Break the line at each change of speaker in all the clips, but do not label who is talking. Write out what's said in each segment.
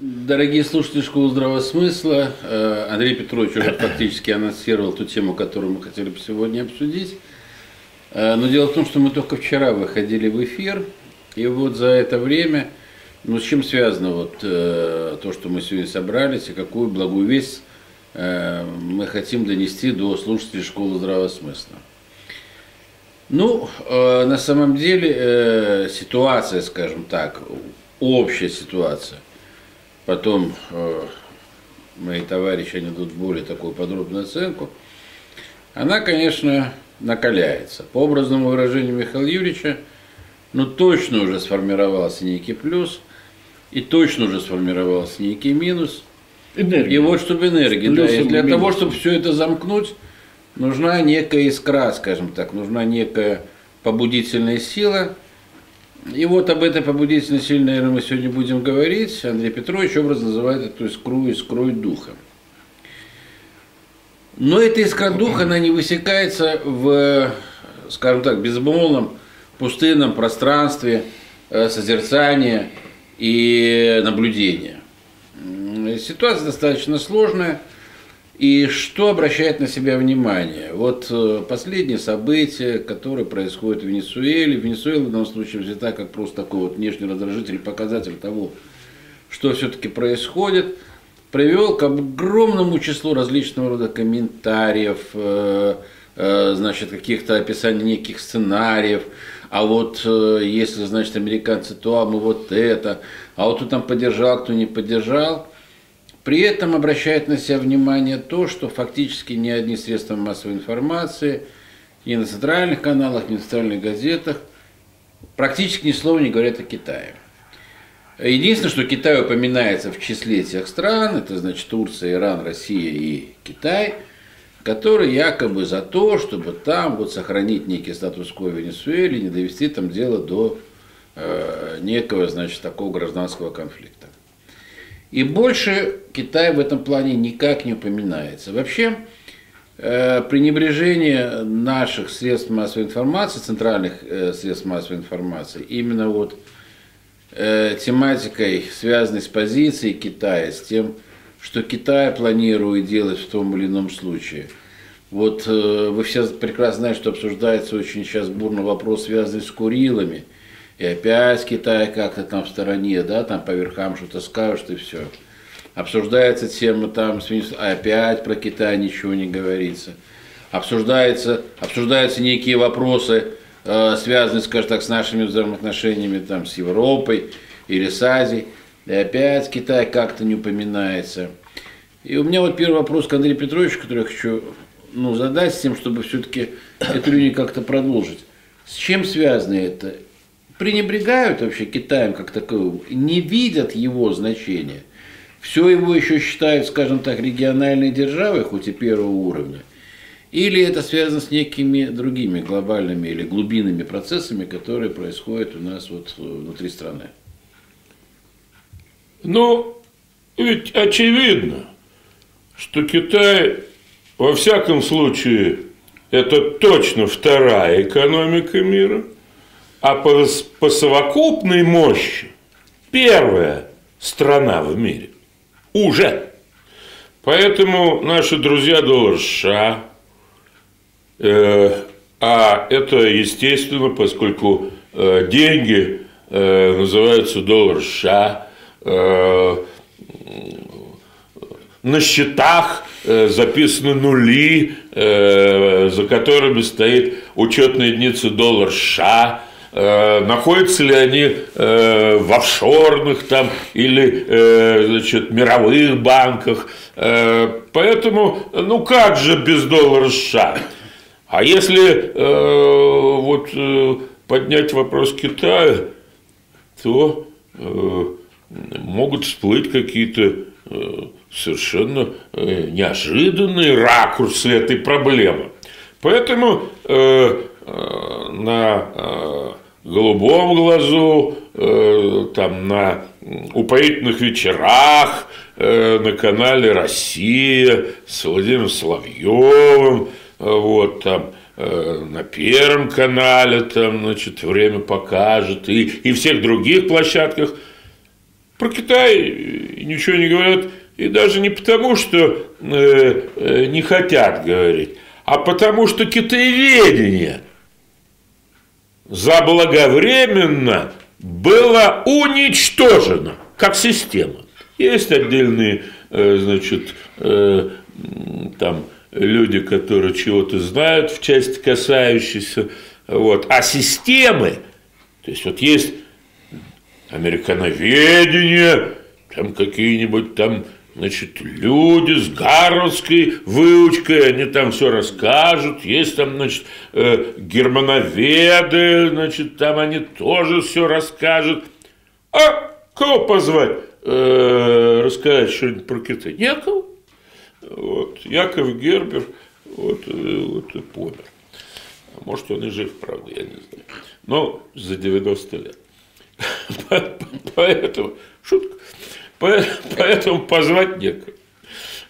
Дорогие слушатели Школы Здравого Смысла, э, Андрей Петрович уже фактически анонсировал ту тему, которую мы хотели бы сегодня обсудить. Э, но дело в том, что мы только вчера выходили в эфир, и вот за это время, ну с чем связано вот э, то, что мы сегодня собрались, и какую благую весть мы хотим донести до слушателей Школы Здравого Смысла. Ну, на самом деле ситуация, скажем так, общая ситуация потом э, мои товарищи они дадут более такую подробную оценку, она, конечно, накаляется. По образному выражению Михаила Юрьевича, ну точно уже сформировался некий плюс, и точно уже сформировался некий минус. Энергия. И вот чтобы энергия, да, и для того, чтобы все это замкнуть, нужна некая искра, скажем так, нужна некая побудительная сила – и вот об этой побудительной силе, наверное, мы сегодня будем говорить. Андрей Петрович образно называет эту искру искрой духа. Но эта искра духа, она не высекается в, скажем так, безмолвном пустынном пространстве э, созерцания и наблюдения. Ситуация достаточно сложная – и что обращает на себя внимание? Вот э, последние события, которые происходят в Венесуэле. Венесуэла в данном случае взята как просто такой вот внешний раздражитель, показатель того, что все-таки происходит, привел к огромному числу различного рода комментариев, э, э, значит, каких-то описаний неких сценариев, а вот если, значит, американцы то, а мы вот это, а вот кто там поддержал, кто не поддержал – при этом обращает на себя внимание то, что фактически ни одни средства массовой информации, ни на центральных каналах, ни в центральных газетах практически ни слова не говорят о Китае. Единственное, что Китай упоминается в числе тех стран, это значит Турция, Иран, Россия и Китай, которые якобы за то, чтобы там вот сохранить некий статус-кво в Венесуэле, не довести там дело до э, некого, значит, такого гражданского конфликта. И больше Китай в этом плане никак не упоминается. Вообще, э, пренебрежение наших средств массовой информации, центральных э, средств массовой информации, именно вот э, тематикой, связанной с позицией Китая, с тем, что Китай планирует делать в том или ином случае. Вот вы все прекрасно знаете, что обсуждается очень сейчас бурно вопрос, связанный с Курилами – и опять Китай как-то там в стороне, да, там по верхам что-то скажут и все. Обсуждается тема там, опять про Китай ничего не говорится. Обсуждается, обсуждаются некие вопросы, э, связанные, скажем так, с нашими взаимоотношениями там, с Европой или с Азией. И опять Китай как-то не упоминается. И у меня вот первый вопрос к Андрею Петровичу, который я хочу ну, задать с тем, чтобы все-таки эту линию как-то продолжить. С чем связано это? Пренебрегают вообще Китаем как таковым, не видят его значения. Все его еще считают, скажем так, региональной державой, хоть и первого уровня. Или это связано с некими другими глобальными или глубинными процессами, которые происходят у нас вот внутри страны?
Ну, ведь очевидно, что Китай, во всяком случае, это точно вторая экономика мира – а по, по совокупной мощи первая страна в мире. Уже. Поэтому наши друзья доллар США, э, а это естественно, поскольку э, деньги э, называются доллар США, э, на счетах э, записаны нули, э, за которыми стоит учетная единица доллар США, находятся ли они э, в офшорных там или э, значит, мировых банках. Поэтому, ну как же без доллара США? А если вот поднять вопрос Китая, то могут всплыть какие-то совершенно неожиданные ракурсы этой проблемы. Поэтому на голубом глазу, э, там на упоительных вечерах э, на канале «Россия» с Владимиром Соловьевым, вот там э, на Первом канале, там, значит, время покажет, и, и всех других площадках. Про Китай ничего не говорят, и даже не потому, что э, э, не хотят говорить, а потому что китаеведение заблаговременно было уничтожено как система. Есть отдельные, э, значит, э, там люди, которые чего-то знают в части касающейся, вот, а системы, то есть вот есть американоведение, там какие-нибудь там значит, люди с гарвардской выучкой, они там все расскажут, есть там, значит, э, германоведы, значит, там они тоже все расскажут. А кого позвать э, рассказать что-нибудь про Китай? Некого. Вот. Яков Гербер вот, э, вот и помер. А может, он и жив, правда, я не знаю. Но за 90 лет. Поэтому, шутка, поэтому позвать некого.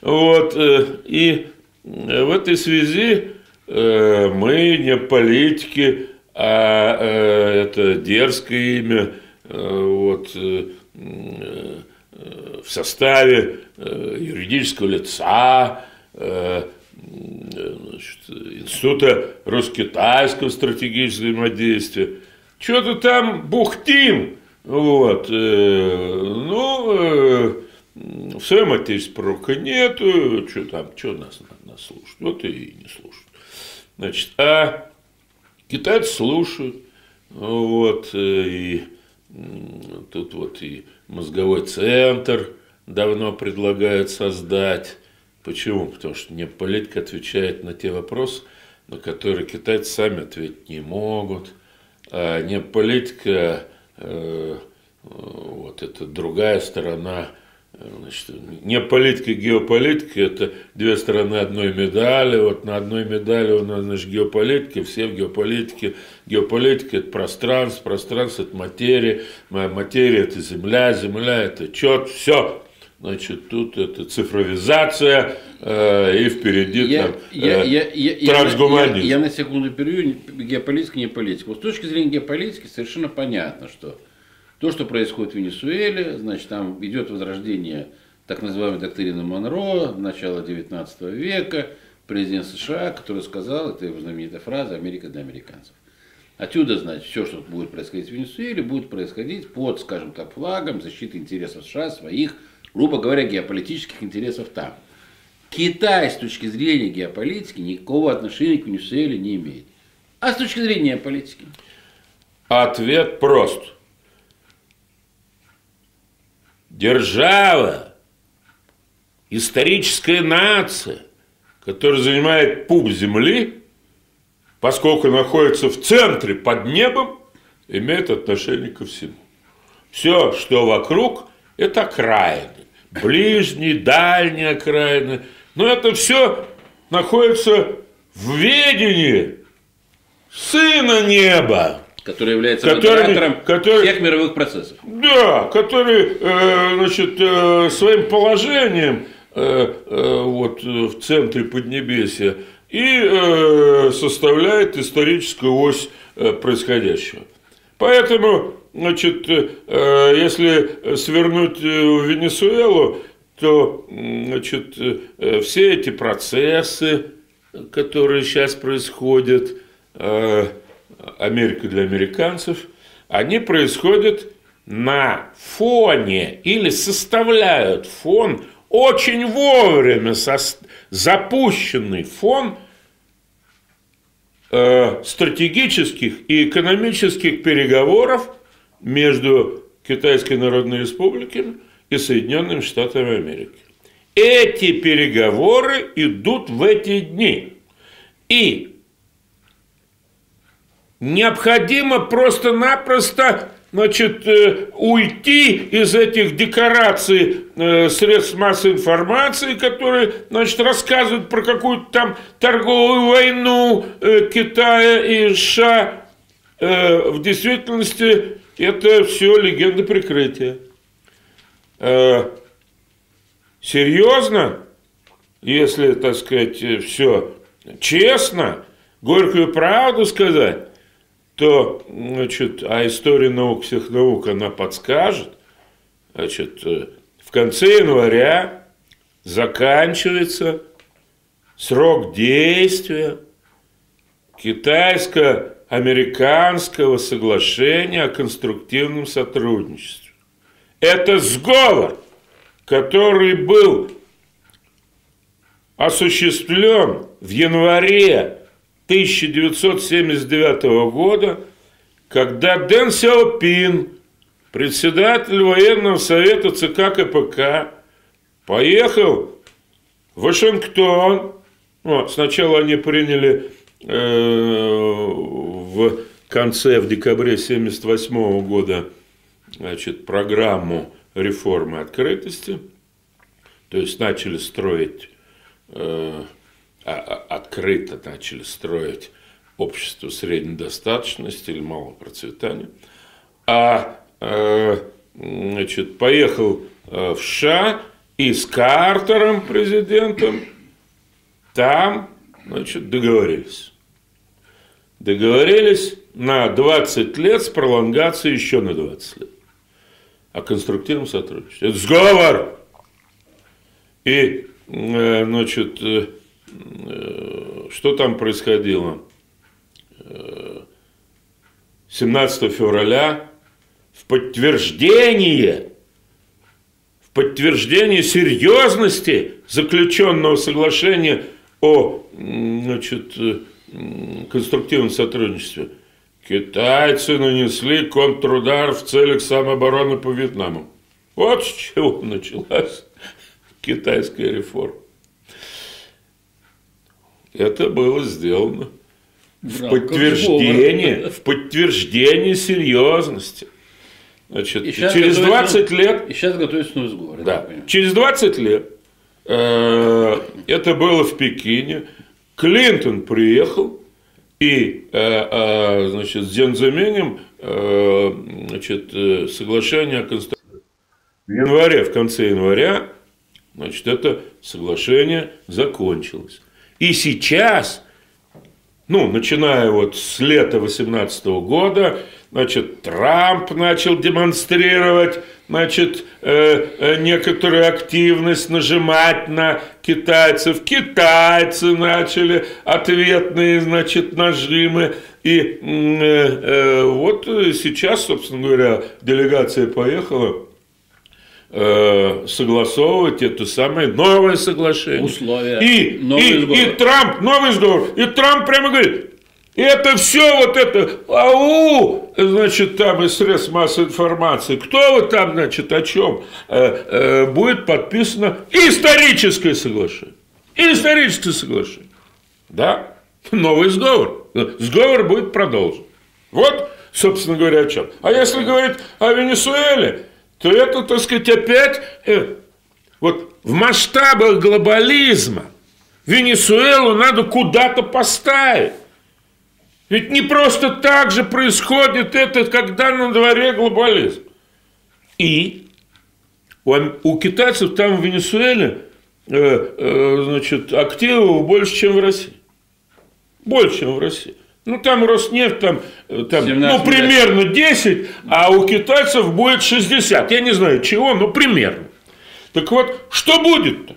Вот, э, и в этой связи э, мы не политики, а это дерзкое имя, вот, в составе юридического лица, значит, Института русско-китайского стратегического взаимодействия. Что-то там бухтим, вот, э, ну, э, в своем отечестве пророка нету, что там, что нас, нас слушать, вот и не слушают. Значит, а китайцы слушают, вот, э, и тут вот и мозговой центр давно предлагают создать, Почему? Потому что не политика отвечает на те вопросы, на которые китайцы сами ответить не могут. А не политика, э, вот это другая сторона, значит, не политика, геополитика, это две стороны одной медали. Вот на одной медали у нас, значит, геополитика, все в геополитике. Геополитика – это пространство, пространство – это материя, материя – это земля, земля – это чет, все. Значит, тут это цифровизация э, и впереди я, там, я, э, я, я, трансгуманизм.
Я, я, я на секунду перейду, геополитика, не политика. Вот с точки зрения геополитики совершенно понятно, что то, что происходит в Венесуэле, значит, там идет возрождение так называемой доктрины Монро, начала 19 века, президент США, который сказал, это его знаменитая фраза, Америка для американцев. Отсюда, значит, все, что будет происходить в Венесуэле, будет происходить под, скажем так, флагом защиты интересов США, своих грубо говоря, геополитических интересов там. Китай с точки зрения геополитики никакого отношения к Венесуэле не имеет. А с точки зрения политики?
Ответ прост. Держава, историческая нация, которая занимает пуп земли, поскольку находится в центре под небом, имеет отношение ко всему. Все, что вокруг, это окраины ближние, дальние окраины. Но это все находится в ведении Сына Неба.
Который является который, который, всех мировых процессов.
Да, который э, значит, э, своим положением э, э, вот, в центре Поднебесья и э, составляет историческую ось э, происходящего. Поэтому Значит, э, если свернуть э, в Венесуэлу, то значит, э, все эти процессы, которые сейчас происходят, Америка для американцев, они происходят на фоне или составляют фон, очень вовремя со, запущенный фон стратегических и экономических переговоров между Китайской Народной Республикой и Соединенными Штатами Америки. Эти переговоры идут в эти дни. И необходимо просто-напросто значит, э, уйти из этих декораций э, средств массовой информации, которые значит, рассказывают про какую-то там торговую войну э, Китая и США. В действительности это все легенда прикрытия. Э, серьезно, если, так сказать, все честно, горькую правду сказать, то, значит, а история наук, всех наук, она подскажет, значит, э, в конце января заканчивается срок действия китайско-американского соглашения о конструктивном сотрудничестве. Это сговор, который был осуществлен в январе 1979 года, когда Дэн Сяопин, председатель военного совета ЦК КПК, поехал в Вашингтон. Ну, сначала они приняли э, в конце, в декабре 1978 года значит, программу реформы открытости, то есть начали строить, э, а, а, открыто начали строить общество средней достаточности или малого процветания, а э, значит, поехал э, в США и с Картером, президентом, там значит, договорились. Договорились на 20 лет с пролонгацией еще на 20 лет о конструктивном сотрудничестве. Это сговор! И, э, значит, э, э, что там происходило? 17 февраля в подтверждение, в подтверждение серьезности заключенного соглашения о значит, конструктивном сотрудничестве – Китайцы нанесли контрудар в целях самообороны по Вьетнаму. Вот с чего началась китайская реформа. Это было сделано в подтверждение, в подтверждение серьезности. Значит, и через 20 лет...
И сейчас готовится новый сговор.
Да, через 20 лет э, это было в Пекине. Клинтон приехал, и, э, э, значит, с Дзензаменем, э, значит, соглашение о конституции. В январе, в конце января, значит, это соглашение закончилось. И сейчас, ну, начиная вот с лета 2018 года, значит, Трамп начал демонстрировать значит, э, э, некоторую активность нажимать на китайцев. Китайцы начали ответные, значит, нажимы. И э, вот сейчас, собственно говоря, делегация поехала согласовывать это самое новое соглашение.
Условия.
И, и, и Трамп, новый сговор. И Трамп прямо говорит, это все вот это, ау, значит, там из средств массовой информации, кто вы там, значит, о чем, э, э, будет подписано историческое соглашение. Историческое соглашение. Да? Новый сговор. Сговор будет продолжен. Вот, собственно говоря, о чем. А если говорить о Венесуэле, то это, так сказать, опять э, вот в масштабах глобализма Венесуэлу надо куда-то поставить. Ведь не просто так же происходит это, когда на дворе глобализм. И у, у китайцев там в Венесуэле э, э, значит, активов больше, чем в России. Больше, чем в России. Ну, там Роснефть, там, э, там ну, примерно 10, а у китайцев будет 60. Я не знаю чего, но примерно. Так вот, что будет-то?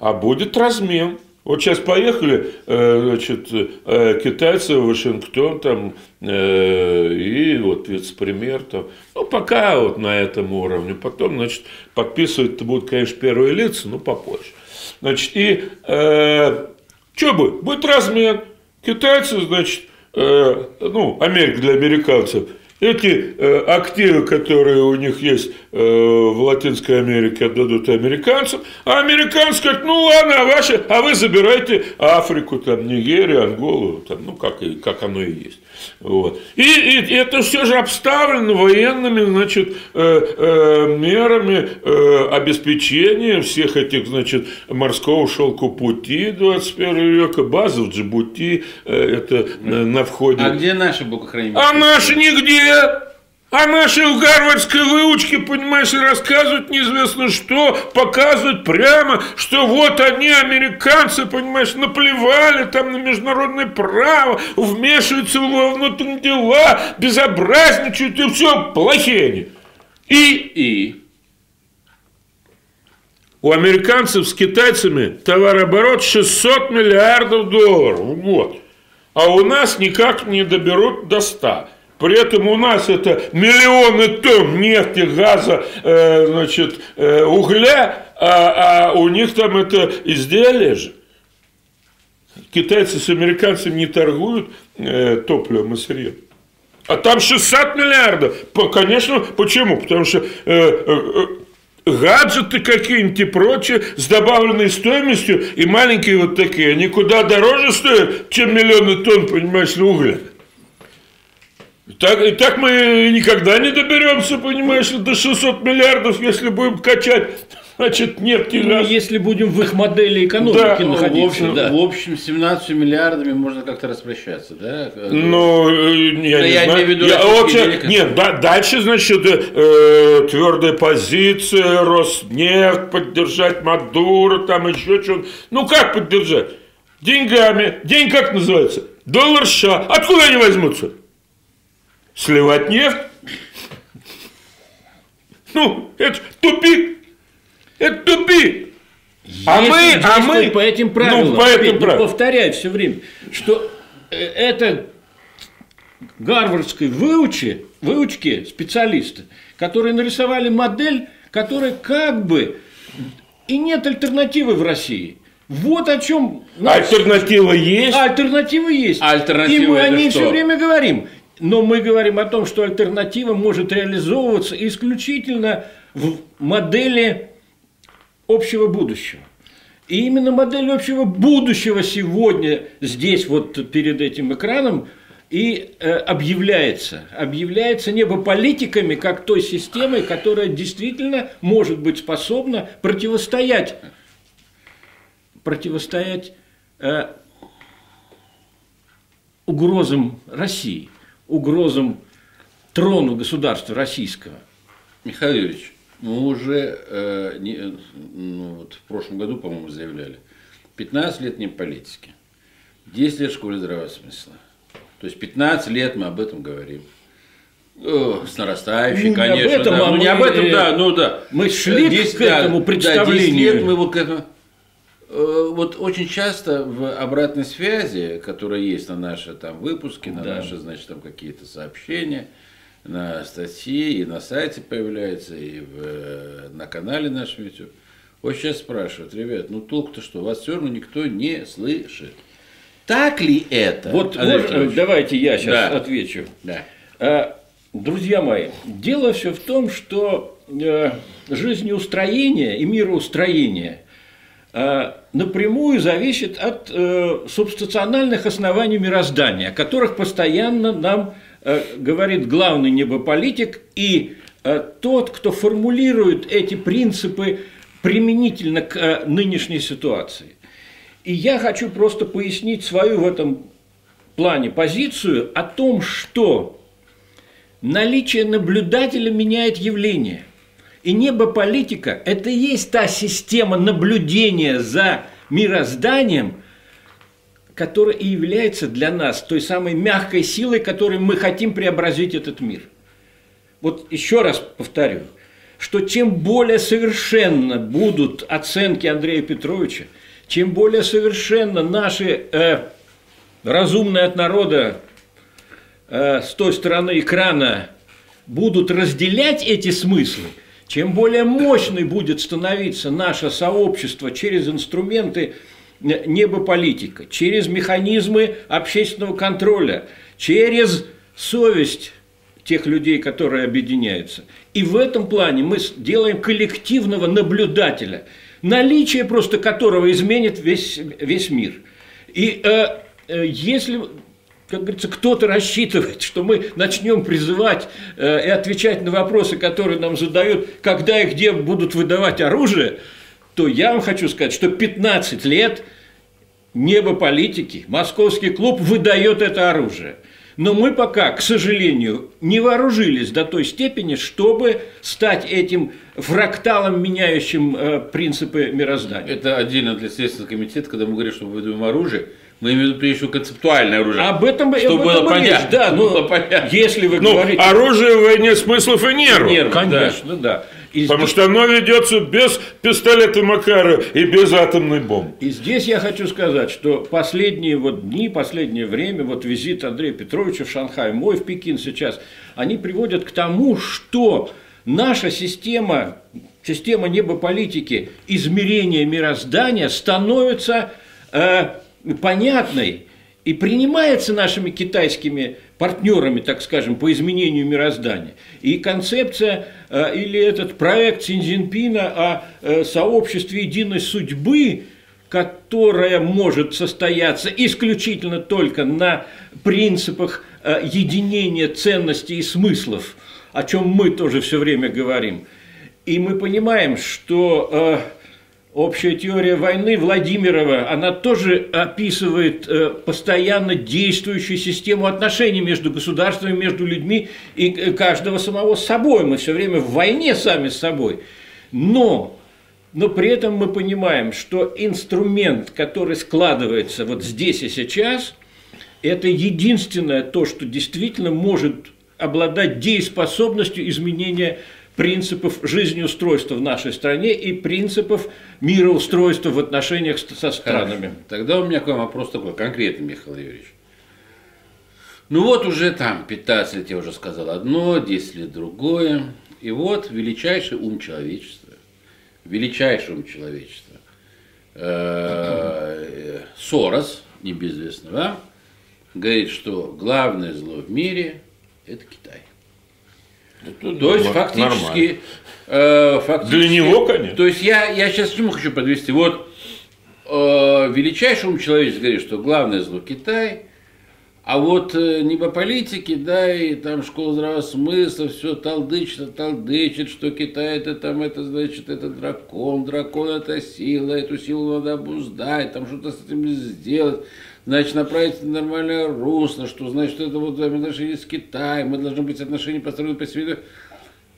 А будет размен. Вот сейчас поехали, э, значит, э, китайцы в Вашингтон там, и вот вице-премьер там, ну, пока вот на этом уровне, потом, значит, подписывать это будут, конечно, первые лица, но попозже. Значит, и э, что будет? Будет размен. Китайцы, значит, э, ну, Америка для американцев – эти э, активы, которые у них есть э, в Латинской Америке, отдадут американцам, а американцы скажут, ну ладно, а, ваши, а вы забирайте Африку, там, Нигерию, Анголу, там, ну как, и, как оно и есть. Вот. И, и это все же обставлено военными значит, э, э, мерами э, обеспечения всех этих значит, морского шелку пути 21 века, базы в Джибути, э, это э, на входе.
А где наши богохранители?
А наши нигде. А наши в гарвардской выучке, понимаешь, рассказывают неизвестно что, показывают прямо, что вот они, американцы, понимаешь, наплевали там на международное право, вмешиваются во внутренние дела, безобразничают и все, плохие они. И, и У американцев с китайцами товарооборот 600 миллиардов долларов в год. А у нас никак не доберут до 100. При этом у нас это миллионы тонн нефти, газа, э, значит, э, угля, а, а у них там это изделие же. Китайцы с американцами не торгуют э, топливом и сырьем. А там 600 миллиардов. Конечно, почему? Потому что э, э, гаджеты какие-нибудь и прочее с добавленной стоимостью и маленькие вот такие, они куда дороже стоят, чем миллионы тонн, понимаешь, угля. Так, и так мы никогда не доберемся, понимаешь, до 600 миллиардов, если будем качать Значит, нефть и
ну, газ. если будем в их модели экономики да, находиться.
В общем, да. в общем, 17 миллиардами можно как-то распрощаться, да?
Ну, э, я не я знаю. Виду, я очень... Нет, да, дальше, значит, э, твердая позиция, Роснефть, поддержать Мадуро, там еще что-то. Ну, как поддержать? Деньгами. День как называется? Доллар США. Откуда они возьмутся? Сливать нефть? Ну, это тупик. Это тупик.
А мы, а мы по этим правилам, ну, по этим правилам. повторяю все время, что э, это гарвардской выучи, выучки специалисты, которые нарисовали модель, которая как бы и нет альтернативы в России. Вот о чем.
Альтернатива есть.
Альтернатива есть.
Альтернатива
и мы
о
ней все время говорим. Но мы говорим о том, что альтернатива может реализовываться исключительно в модели общего будущего. И именно модель общего будущего сегодня здесь, вот перед этим экраном, и э, объявляется. Объявляется небополитиками как той системой, которая действительно может быть способна противостоять, противостоять э, угрозам России, угрозам трону государства российского.
Михаил Юрьевич, мы уже э, не, ну, вот в прошлом году, по-моему, заявляли, 15 лет не политики, 10 лет в школе здравого смысла. То есть 15 лет мы об этом говорим. О, с нарастающей, ну, конечно. Об этом,
да.
А
ну, не об этом, да, ну да. Мы шли 10, к этому да, представлению. Да, 10 лет
мы вот к этому. Э, вот очень часто в обратной связи, которая есть на наши там выпуски, на да. наши, значит, там какие-то сообщения, на статьи, и на сайте появляется, и в, э, на канале нашем YouTube. Вот сейчас спрашивают, ребят, ну толк-то что, вас все равно никто не слышит. Так ли это?
Вот можно, давайте я сейчас да. отвечу.
Да.
А, друзья мои, дело все в том, что э, жизнеустроение и мироустроение э, напрямую зависит от э, субстациональных оснований мироздания, о которых постоянно нам Э, говорит главный небополитик и э, тот, кто формулирует эти принципы применительно к э, нынешней ситуации. И я хочу просто пояснить свою в этом плане позицию о том, что наличие наблюдателя меняет явление. И небополитика – это и есть та система наблюдения за мирозданием, которая и является для нас той самой мягкой силой, которой мы хотим преобразить этот мир. Вот еще раз повторю, что чем более совершенно будут оценки Андрея Петровича, чем более совершенно наши э, разумные от народа э, с той стороны экрана будут разделять эти смыслы, чем более мощной будет становиться наше сообщество через инструменты небополитика, через механизмы общественного контроля, через совесть тех людей, которые объединяются. И в этом плане мы делаем коллективного наблюдателя, наличие просто которого изменит весь, весь мир. И э, э, если как говорится, кто-то рассчитывает, что мы начнем призывать э, и отвечать на вопросы, которые нам задают, когда и где будут выдавать оружие, то я вам хочу сказать, что 15 лет небо политики, московский клуб выдает это оружие. Но мы пока, к сожалению, не вооружились до той степени, чтобы стать этим фракталом, меняющим э, принципы мироздания.
Это отдельно для Следственного комитета, когда мы говорим, что мы выдаем оружие, мы имеем в виду прежде всего концептуальное оружие.
Об этом,
чтобы об этом было понятно.
Да, ну, было понятно. Если вы
ну, говорите... оружие в войне смыслов и нервов.
Нервов, конечно, да. да. И
Потому
здесь-
что оно ведется без пистолета Макара и без атомной бомбы.
И здесь я хочу сказать, что последние вот дни, последнее время, вот визит Андрея Петровича в Шанхай, мой в Пекин сейчас, они приводят к тому, что наша система, система небополитики, измерения мироздания становится э, понятной и принимается нашими китайскими партнерами, так скажем, по изменению мироздания. И концепция э, или этот проект Синьцзинпина о э, сообществе единой судьбы, которая может состояться исключительно только на принципах э, единения ценностей и смыслов, о чем мы тоже все время говорим. И мы понимаем, что Общая теория войны Владимирова, она тоже описывает э, постоянно действующую систему отношений между государствами, между людьми и э, каждого самого с собой. Мы все время в войне сами с собой. Но, но при этом мы понимаем, что инструмент, который складывается вот здесь и сейчас, это единственное то, что действительно может обладать дееспособностью изменения принципов жизнеустройства в нашей стране и принципов мироустройства в отношениях со странами.
Тогда у меня к вам вопрос такой, конкретный, Михаил Юрьевич. Ну вот уже там 15 лет я уже сказал одно, 10 лет другое. И вот величайший ум человечества, величайший ум человечества, э, Сорос, небезвестный вам, говорит, что главное зло в мире – это Китай. То есть фактически, э, фактически-
Для него, конечно.
То есть я, я сейчас к чему хочу подвести. Вот э, величайший ум человечества говорит, что главное зло Китай, а вот э, небополитики, да, и там школа здравого смысла, все талдычит, талдычит, что Китай это там, это значит, это дракон, дракон это сила, эту силу надо обуздать, там что-то с этим сделать, значит, направить в нормальное русло, что значит, это вот взаимоотношения с Китаем, мы должны быть отношения построены по себе.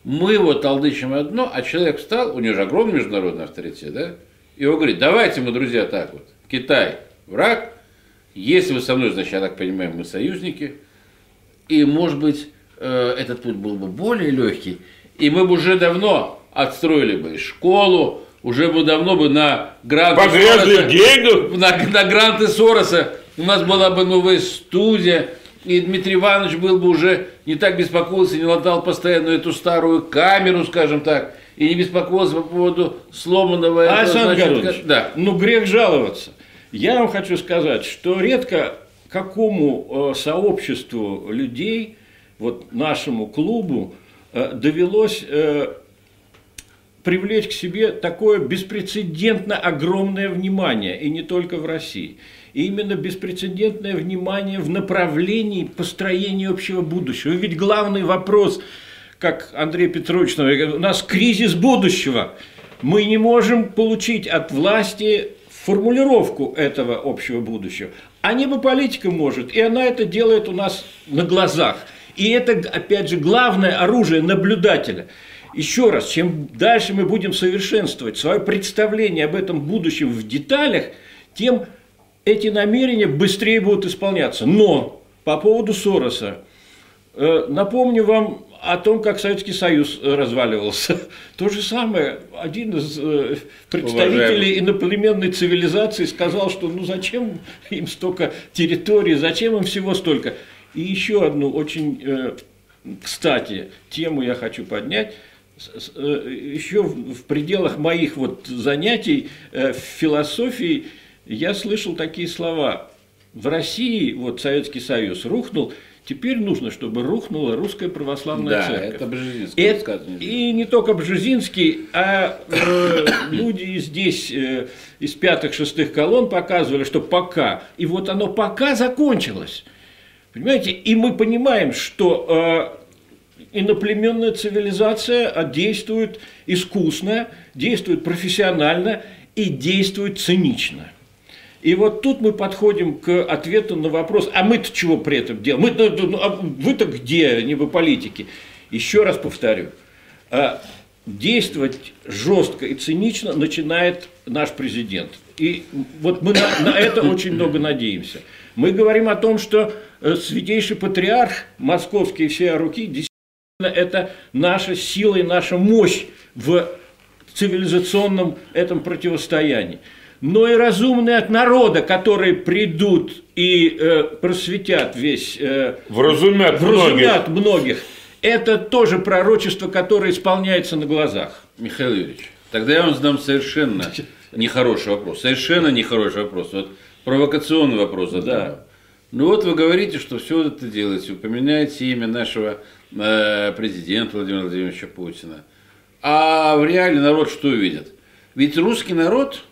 Мы вот толдычим одно, а человек встал, у него же огромный международный авторитет, да? И он говорит, давайте мы, друзья, так вот, Китай враг, если вы со мной, значит, я так понимаю, мы союзники, и, может быть, э, этот путь был бы более легкий, и мы бы уже давно отстроили бы школу, уже бы давно бы на гранты
Погрязли
Сороса- на, на гранты Сороса у нас была бы новая студия, и Дмитрий Иванович был бы уже не так беспокоился, не латал постоянно эту старую камеру, скажем так, и не беспокоился по поводу сломанного этого,
Александр
значит,
Георгиевич,
ка- да.
ну грех жаловаться. Я вам хочу сказать, что редко какому э, сообществу людей, вот нашему клубу, э, довелось э, привлечь к себе такое беспрецедентно огромное внимание, и не только в России. И именно беспрецедентное внимание в направлении построения общего будущего. Ведь главный вопрос, как Андрей Петрович, говорит, у нас кризис будущего. Мы не можем получить от власти формулировку этого общего будущего. А небополитика может, и она это делает у нас на глазах. И это, опять же, главное оружие наблюдателя. Еще раз, чем дальше мы будем совершенствовать свое представление об этом будущем в деталях, тем эти намерения быстрее будут исполняться. Но по поводу Сороса, э, напомню вам о том, как Советский Союз э, разваливался. То же самое, один из э, представителей иноплеменной цивилизации сказал, что ну зачем им столько территорий, зачем им всего столько. И еще одну очень, э, кстати, тему я хочу поднять. Еще в пределах моих вот занятий в философии я слышал такие слова. В России вот Советский Союз рухнул, теперь нужно, чтобы рухнула русская православная
Да,
церковь.
это Бжезинский
Это-
высказывание.
и не только Бжезинский, а э, люди здесь э, из пятых-шестых колонн показывали, что пока. И вот оно пока закончилось. Понимаете? И мы понимаем, что э, иноплеменная цивилизация а, действует искусно, действует профессионально и действует цинично. И вот тут мы подходим к ответу на вопрос, а мы-то чего при этом делаем? Мы, ну, ну, а вы-то где, не вы политики? Еще раз повторю, а, действовать жестко и цинично начинает наш президент. И вот мы на, на это очень много надеемся. Мы говорим о том, что э, святейший патриарх московский и всея руки это наша сила и наша мощь в цивилизационном этом противостоянии. Но и разумные от народа, которые придут и э, просветят весь... Э,
вразумят,
вразумят многих. многих. Это тоже пророчество, которое исполняется на глазах.
Михаил Юрьевич, тогда я вам задам совершенно нехороший вопрос. Совершенно нехороший вопрос. Вот провокационный вопрос задам. Да. Ну вот вы говорите, что все это делаете, упоминаете имя нашего э, президента Владимира Владимировича Путина. А в реале народ что видит? Ведь русский народ,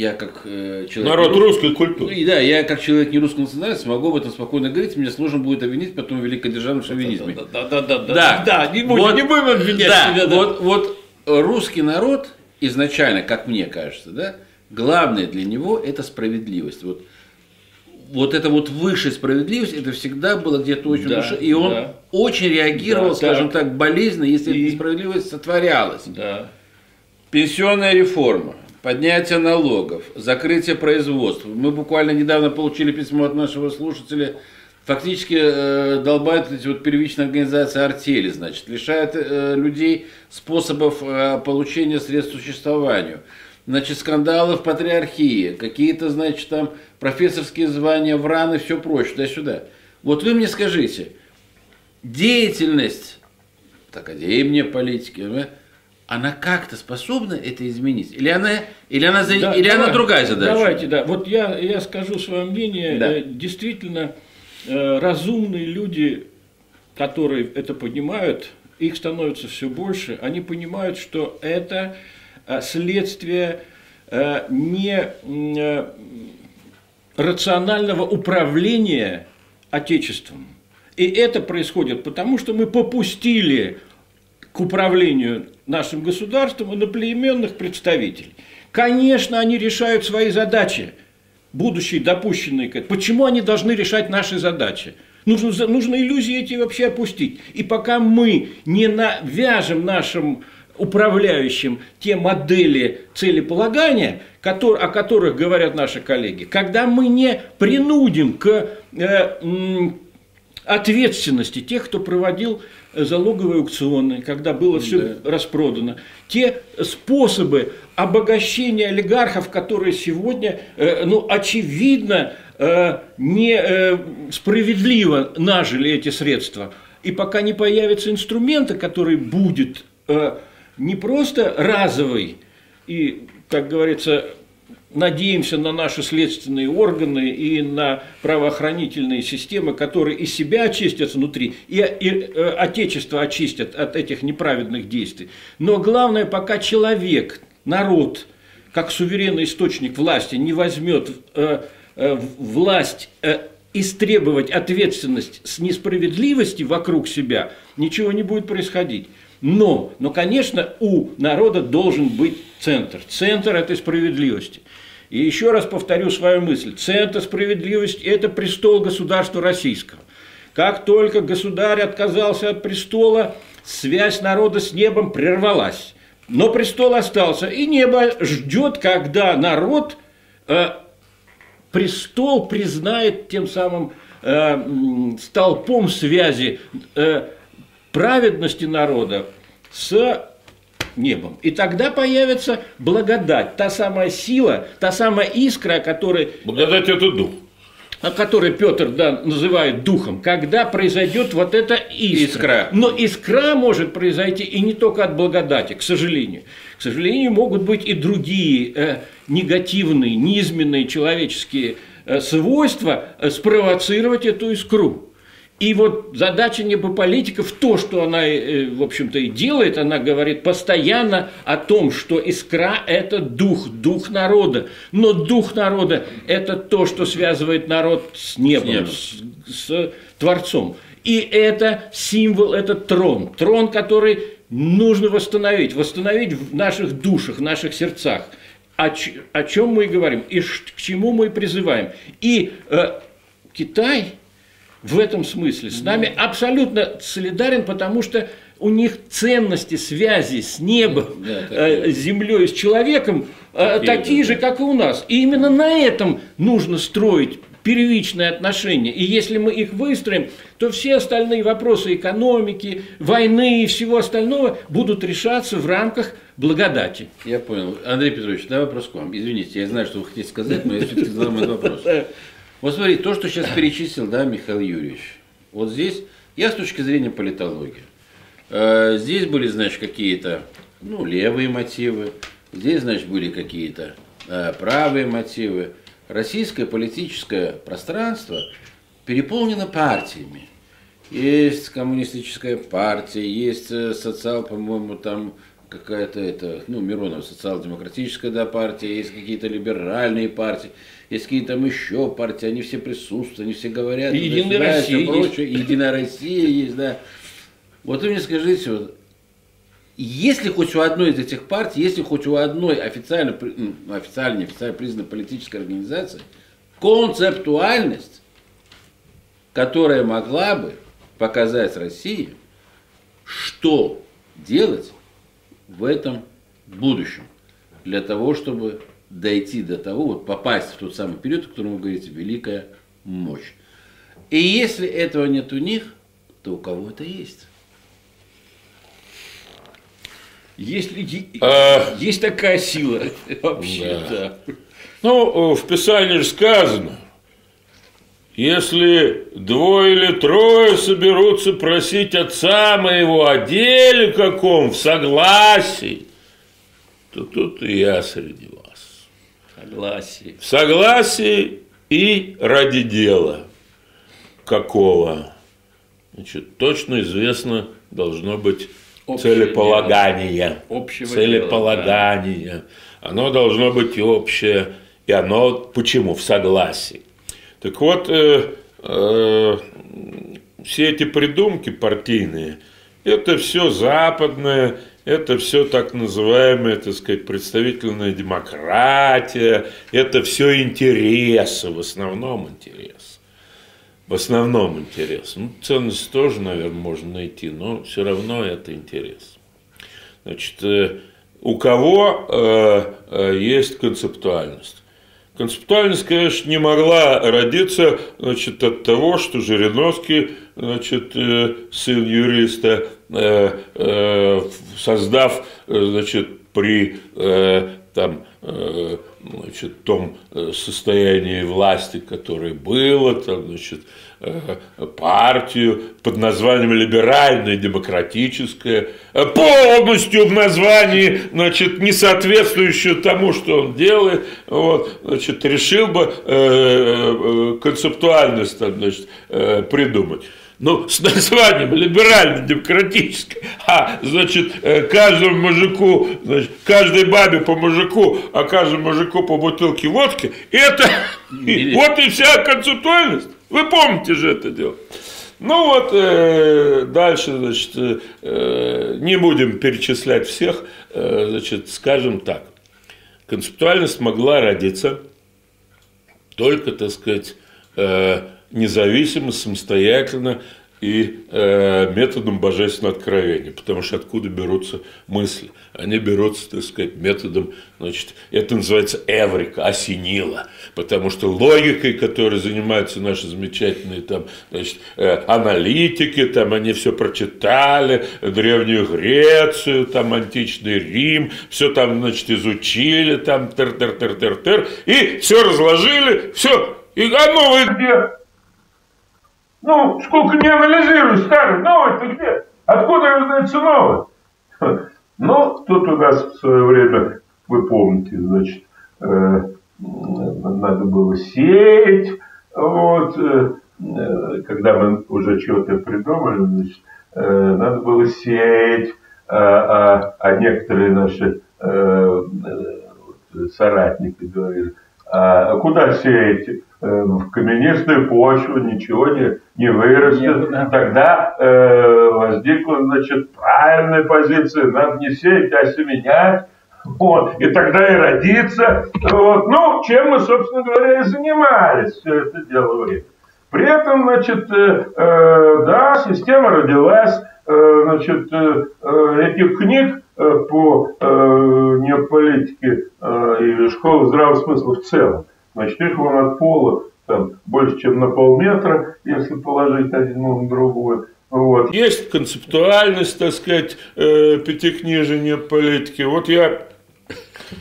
я как э, человек...
Народ рус... русской культуры.
Ну, да, я как человек не русского национальности могу об этом спокойно говорить, мне сложно будет обвинить потом в великодержавном шовинизме.
Да, да, да, да, да, да, не будем, вот, не будем обвинять да, себя.
Да. Вот, вот русский народ изначально, как мне кажется, да, главное для него это справедливость. Вот вот эта вот высшая справедливость, это всегда было где-то очень да, душе, и он да. очень реагировал, да, скажем так, так болезненно, если и... эта несправедливость сотворялась.
Да.
Пенсионная реформа, поднятие налогов, закрытие производства. Мы буквально недавно получили письмо от нашего слушателя, фактически э, долбают эти вот первичные организации артели, значит, лишают э, людей способов э, получения средств существованию значит, скандалы в патриархии, какие-то, значит, там профессорские звания, враны, все прочее, туда-сюда. Вот вы мне скажите, деятельность академия политики, она как-то способна это изменить? Или она, или она, да, или давай, она другая задача?
Давайте, да. Вот я, я скажу свое мнение. Да. Э, действительно, э, разумные люди, которые это понимают, их становится все больше, они понимают, что это Э, следствие не рационального управления Отечеством. И это происходит потому, что мы попустили к управлению нашим государством иноплеменных представителей. Конечно, они решают свои задачи, будущие допущенные. Почему они должны решать наши задачи? Нужно, нужно иллюзии эти вообще опустить. И пока мы не навяжем нашим управляющим те модели целеполагания, о которых говорят наши коллеги, когда мы не принудим к э, ответственности тех, кто проводил залоговые аукционы, когда было все да. распродано, те способы обогащения олигархов, которые сегодня, э, ну, очевидно, э, несправедливо нажили эти средства. И пока не появится инструмента, который будет не просто разовый и, как говорится, надеемся на наши следственные органы и на правоохранительные системы, которые из себя очистятся внутри, и, и э, Отечество очистят от этих неправедных действий. Но главное, пока человек, народ, как суверенный источник власти, не возьмет э, э, власть э, истребовать ответственность с несправедливости вокруг себя, ничего не будет происходить. Но, но, конечно, у народа должен быть центр. Центр этой справедливости. И еще раз повторю свою мысль. Центр справедливости – это престол государства российского. Как только государь отказался от престола, связь народа с небом прервалась. Но престол остался, и небо ждет, когда народ э, престол признает тем самым э, столпом связи э, праведности народа с небом. И тогда появится благодать, та самая сила, та самая искра, о которой...
Благодать – это дух.
О которой Петр да, называет духом, когда произойдет вот эта искра. искра. Но искра может произойти и не только от благодати, к сожалению. К сожалению, могут быть и другие э, негативные, низменные человеческие э, свойства э, спровоцировать эту искру. И вот задача небополитиков, то, что она, э, в общем-то, и делает, она говорит постоянно о том, что искра – это дух, дух народа. Но дух народа – это то, что связывает народ с небом, с, небом. с, с Творцом. И это символ, это трон. Трон, который нужно восстановить, восстановить в наших душах, в наших сердцах. О, о чем мы и говорим, и к чему мы призываем. И э, Китай – в этом смысле с нами абсолютно солидарен, потому что у них ценности связи с небом, да, э, с землей, с человеком э, такие, такие же, как и у нас. И именно на этом нужно строить первичные отношения. И если мы их выстроим, то все остальные вопросы экономики, войны и всего остального будут решаться в рамках благодати.
Я понял. Андрей Петрович, да вопрос к вам. Извините, я знаю, что вы хотите сказать, но я все-таки задам этот вопрос. Вот смотри, то, что сейчас перечислил, да, Михаил Юрьевич, вот здесь, я с точки зрения политологии, э, здесь были, значит, какие-то, ну, левые мотивы, здесь, значит, были какие-то э, правые мотивы. Российское политическое пространство переполнено партиями. Есть коммунистическая партия, есть э, социал, по-моему, там какая-то это, ну, Миронов, социал-демократическая да, партия, есть какие-то либеральные партии, есть какие-то там еще партии, они все присутствуют, они все говорят.
И Единая Россия
и прочее. Единая Россия есть, да. Вот вы мне скажите, вот, если хоть у одной из этих партий, если хоть у одной официально, ну, официально, неофициально признанной политической организации, концептуальность, которая могла бы показать России, что делать в этом будущем, для того, чтобы дойти до того, вот попасть в тот самый период, о котором вы говорите, великая мощь. И если этого нет у них, то у кого это есть.
Если а... есть такая сила вообще, да.
да. Ну, в Писании же сказано, если двое или трое соберутся просить отца моего о деле каком, в согласии, то тут и я среди вас.
Согласие.
В согласии и ради дела какого. Значит, точно известно должно быть Общее целеполагание. Дело.
Общего
целеполагание. Дела, да. Оно должно быть общее. И оно почему? В согласии. Так вот, э, э, все эти придумки партийные, это все западное, это все так называемая, так сказать, представительная демократия, это все интересы, в основном интерес. В основном интерес. Ну, ценность тоже, наверное, можно найти, но все равно это интерес. Значит, э, у кого э, э, есть концептуальность? Концептуальность, конечно, не могла родиться значит, от того, что Жириновский, значит, сын юриста, создав значит, при там, значит, том состоянии власти, которое было, там, значит, партию под названием либеральная демократическая, полностью в названии, значит, не соответствующую тому, что он делает, вот, значит, решил бы э, э, концептуальность там, значит, э, придумать ну, с названием либерально-демократическое, а, значит, каждому мужику, значит, каждой бабе по мужику, а каждому мужику по бутылке водки, это, вот и вся концептуальность. Вы помните же это дело. Ну вот, э, дальше, значит, э, не будем перечислять всех, э, значит, скажем так. Концептуальность могла родиться только, так сказать, э, независимо, самостоятельно и э, методом божественного откровения, потому что откуда берутся мысли? Они берутся, так сказать, методом, значит, это называется эврика, осенила, потому что логикой, которой занимаются наши замечательные там, значит, э, аналитики, там они все прочитали, Древнюю Грецию, там античный Рим, все там, значит, изучили, там тер-тер-тер-тер-тер, и все разложили, все, и а новое где? Ну, сколько не анализирую, старый, новый-то где? Откуда его знается новый? Ну, тут у нас в свое время, вы помните, значит, э, надо было сеять, вот, э, э, когда мы уже что-то придумали, значит, э, надо было сеять, а, а, а некоторые наши э, э соратники говорили, а куда сеять? В каменистую почву ничего не, не вырастет. Нет, да. Тогда э, возникла, значит, правильная позиция, надо не сеять, а семенять. Вот, и тогда и родиться. Вот. Ну, чем мы, собственно говоря, и занимались все это дело время. При этом, значит, э, э, да, система родилась, э, значит, э, э этих книг э, по э, неополитике э, и школы здравого смысла в целом Значит, их вон от пола там больше, чем на полметра, если положить один на другой. Вот. Есть концептуальность, так сказать, э, пятикнижения политики. Вот я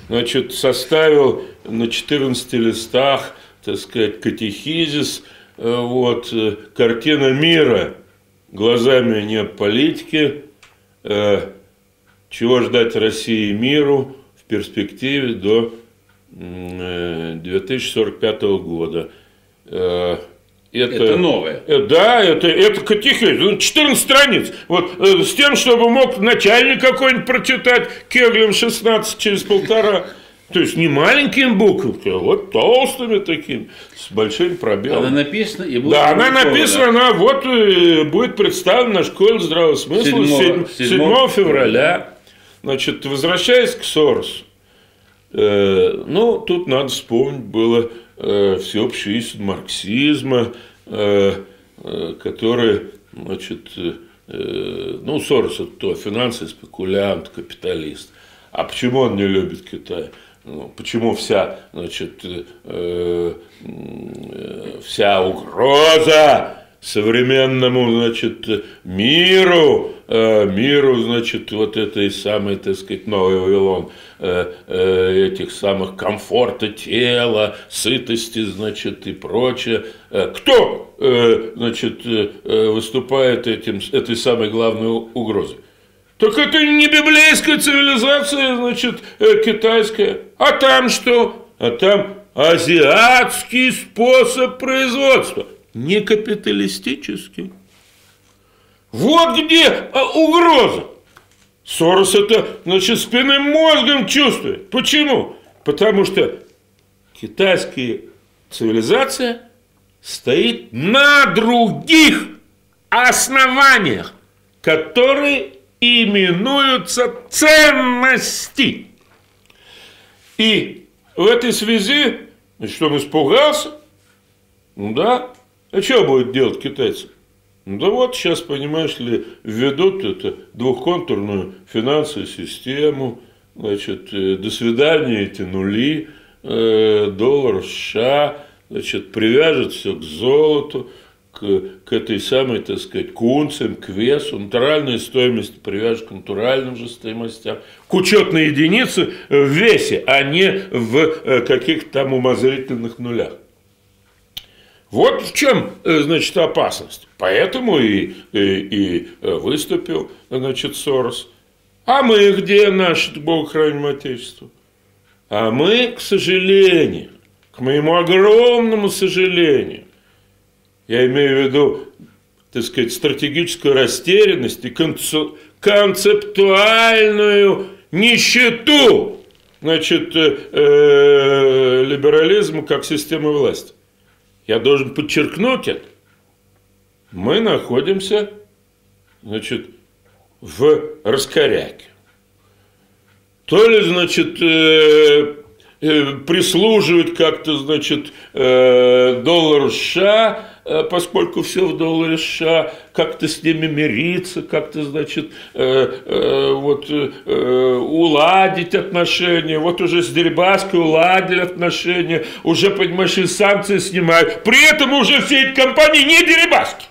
значит, составил на 14 листах, так сказать, катехизис, э, вот, э, картина мира глазами не политики, чего ждать России и миру в перспективе до 2045 года.
Это, это новое.
Это, да, это, это катехез. 14 страниц. Вот, э, с тем, чтобы мог начальник какой-нибудь прочитать Кеглем 16 через полтора. То есть не маленькими буквами, а вот толстыми такими, с большим пробелом.
Она написана и
будет Да, она написана, она вот э, будет представлена на школе здравого смысла 7, 7, 7 февраля. Значит, возвращаясь к Соросу. Э, ну, тут надо вспомнить было э, всеобщую истину марксизма, э, который, значит, ну, Сорос это то, финансовый спекулянт, капиталист. А почему он не любит Китай? Ну, почему вся, значит, вся угроза современному, значит, миру, э, миру, значит, вот этой самой, так сказать, новый Вавилон, э, э, этих самых комфорта тела, сытости, значит, и прочее. Кто, значит, выступает этим, этой самой главной угрозой? Так это не библейская цивилизация, значит, китайская. А там что? А там азиатский способ производства – не капиталистический. Вот где а, угроза. Сорос это, значит, спинным мозгом чувствует. Почему? Потому что китайская цивилизация стоит на других основаниях, которые именуются ценности. И в этой связи, значит, он испугался, ну да, а что будет делать китайцы? Ну да вот сейчас, понимаешь ли, введут это двухконтурную финансовую систему, значит, э, до свидания эти нули, э, доллар США, значит, привяжет все к золоту, к, к этой самой, так сказать, к к весу, натуральная стоимость привяжет к натуральным же стоимостям, к учетной единице в весе, а не в э, каких-то там умозрительных нулях. Вот в чем, э, значит, опасность. Поэтому и, и, и э, выступил, значит, Сорос. А мы где, наше Бог храним Отечество? А мы, к сожалению, к моему огромному сожалению, я имею в виду, так сказать, стратегическую растерянность и концептуальную нищету, значит, э, э, либерализма как системы власти я должен подчеркнуть это, мы находимся, значит, в раскоряке. То ли, значит, э, э, прислуживать как-то, значит, э, доллару США, поскольку все в долларе США, как-то с ними мириться, как-то, значит, э, э, вот, э, уладить отношения. Вот уже с Дерибаской уладили отношения, уже, понимаешь, и санкции снимают. При этом уже все эти компании не Дерибаски.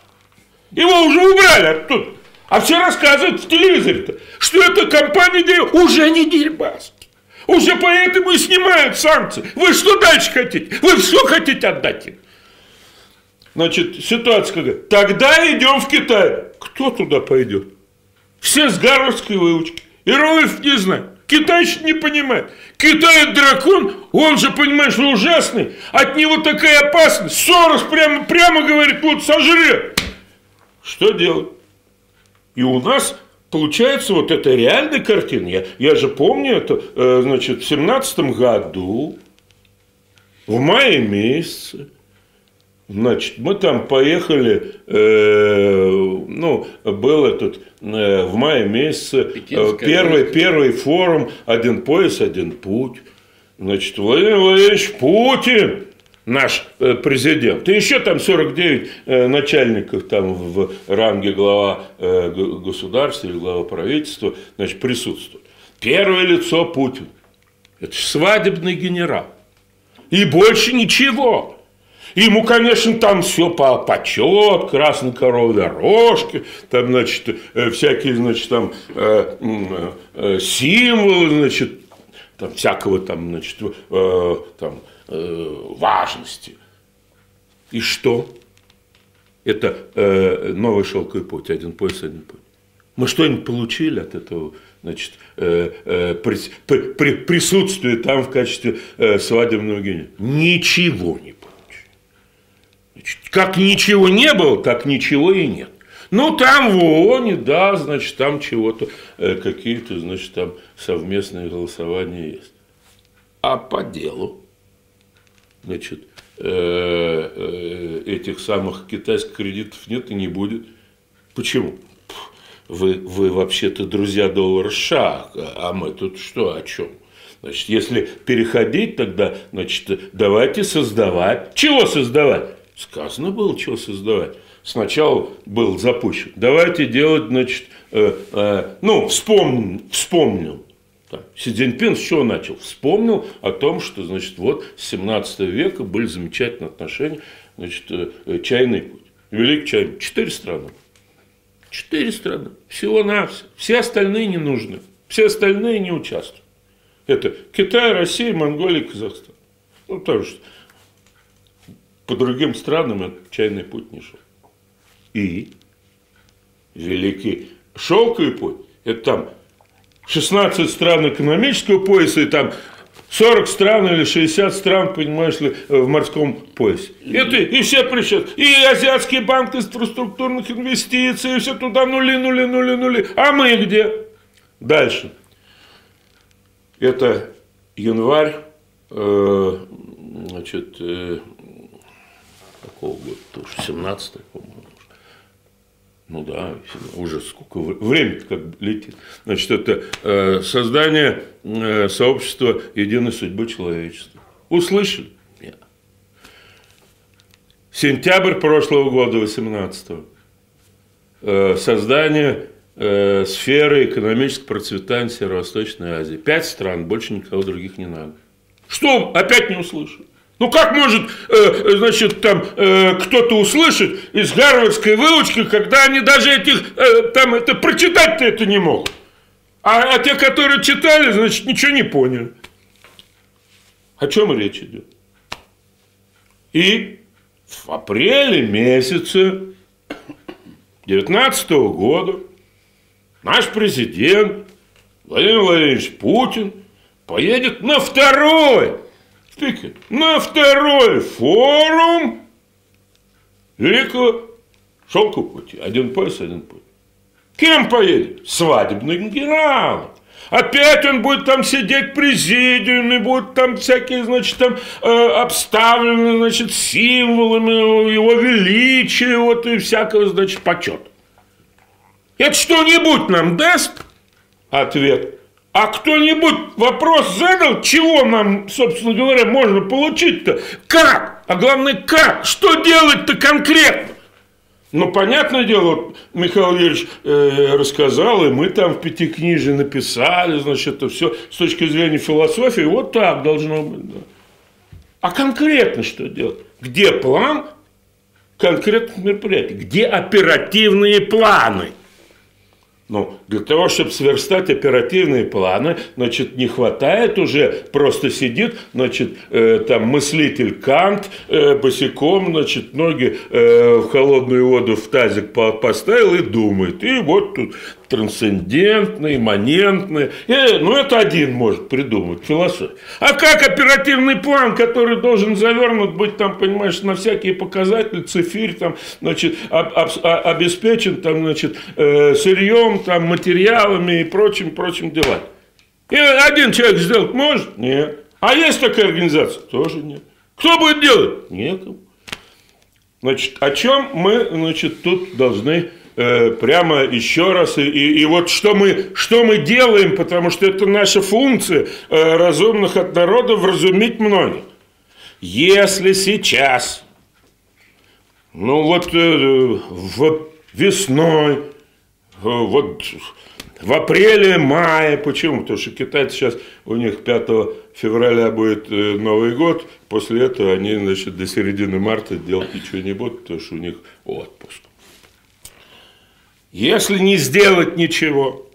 Его уже убрали оттуда. А все рассказывают в телевизоре-то, что эта компания уже не Дерибаски. Уже поэтому и снимают санкции. Вы что дальше хотите? Вы все хотите отдать им? Значит, ситуация какая? Тогда идем в Китай. Кто туда пойдет? Все с гарвардской выучки. И не знает. Китай не понимает. Китай дракон, он же, понимаешь, ужасный. От него такая опасность. Сорос прямо, прямо говорит, вот сожрет. Что делать? И у нас получается вот эта реальная картина. Я, я же помню это, э, значит, в семнадцатом году, в мае месяце, Значит, мы там поехали, э, ну, был этот э, в мае месяце э, первый, первый форум «Один пояс, один путь». Значит, Владимир Владимирович Путин, наш э, президент, и еще там 49 э, начальников там в ранге глава э, государства или глава правительства, значит, присутствуют. Первое лицо Путин. Это свадебный генерал. И больше ничего. Ему, конечно, там все по почет, красной коровой дорожки, там, значит, э, всякие, значит, там э, э, символы, значит, там всякого там, значит, э, там, э, важности. И что? Это э, новый шелковый путь, один пояс, один путь. Мы что-нибудь получили от этого, значит, э, э, при, при, присутствия там в качестве э, свадебного гения? Ничего не как ничего не было, так ничего и нет. Ну, там в ООНе, да, значит, там чего-то, э, какие-то, значит, там совместные голосования есть. А по делу, значит, э, э, этих самых китайских кредитов нет и не будет. Почему? Вы, вы вообще-то друзья доллара США, а мы тут что, о чем? Значит, если переходить, тогда, значит, давайте создавать. Чего создавать? Сказано было, что создавать. Сначала был запущен. Давайте делать, значит, э, э, ну, вспомнил, вспомнил. Так, Си Цзиньпин с чего начал? Вспомнил о том, что, значит, вот с 17 века были замечательные отношения, значит, э, э чайный путь. Великий чайный. Четыре страны. Четыре страны. Всего на все. Все остальные не нужны. Все остальные не участвуют. Это Китай, Россия, Монголия, Казахстан. Ну, потому что по другим странам этот чайный путь не шел. И великий шелковый путь, это там 16 стран экономического пояса и там 40 стран или 60 стран, понимаешь ли, в морском поясе. Это и все причет. И Азиатский банк инфраструктурных инвестиций, и все туда нули, нули, нули, нули. А мы где? Дальше. Это январь, э, значит, э, какого года? Тоже 17 по-моему. Ну да, уже сколько время как летит. Значит, это э, создание э, сообщества единой судьбы человечества. Услышали? Нет. Сентябрь прошлого года, 18 э, создание э, сферы экономического процветания Северо-Восточной Азии. Пять стран, больше никого других не надо. Что? Опять не услышали? Ну как может, э, значит, там э, кто-то услышать из гарвардской выучки, когда они даже этих, э, там это прочитать-то это не могут. А, а те, которые читали, значит, ничего не поняли. О чем речь идет? И в апреле месяце 2019 года наш президент Владимир Владимирович Путин поедет на второй Спикер, на второй форум Великого Шелкового пути. Один пояс, один путь. Кем поедет? Свадебным генералом. Опять он будет там сидеть президиуме, будет там всякие, значит, там э, обставлены, значит, символами его величия, вот и всякого, значит, почет. Это что-нибудь нам даст? Ответ. А кто-нибудь вопрос задал, чего нам, собственно говоря, можно получить-то? Как? А главное, как? Что делать-то конкретно? Ну, понятное дело, Михаил Ильич э, рассказал, и мы там в пятикнижии написали, значит, это все с точки зрения философии, вот так должно быть. Да. А конкретно что делать? Где план конкретных мероприятий? Где оперативные планы? Ну, для того, чтобы сверстать оперативные планы, значит, не хватает уже, просто сидит, значит, э, там мыслитель Кант э, босиком, значит, ноги э, в холодную воду в тазик поставил и думает. И вот тут трансцендентный, имманентный. И, ну, это один может придумать, философ. А как оперативный план, который должен завернут быть, там, понимаешь, на всякие показатели, цифирь, там, значит, об, об, обеспечен, там, значит, э, сырьем, там, материалами и прочим, прочим делам. И один человек сделать может? Нет. А есть такая организация? Тоже нет. Кто будет делать? Некому. Значит, о чем мы, значит, тут должны Э, прямо еще раз. И, и, и вот что мы, что мы делаем, потому что это наша функция э, разумных от народа вразумить многих. Если сейчас, ну вот э, в, весной, вот в апреле-мае. Почему? Потому что китайцы сейчас, у них 5 февраля будет э, Новый год, после этого они, значит, до середины марта делать ничего не будут, потому что у них отпуск. Если не сделать ничего,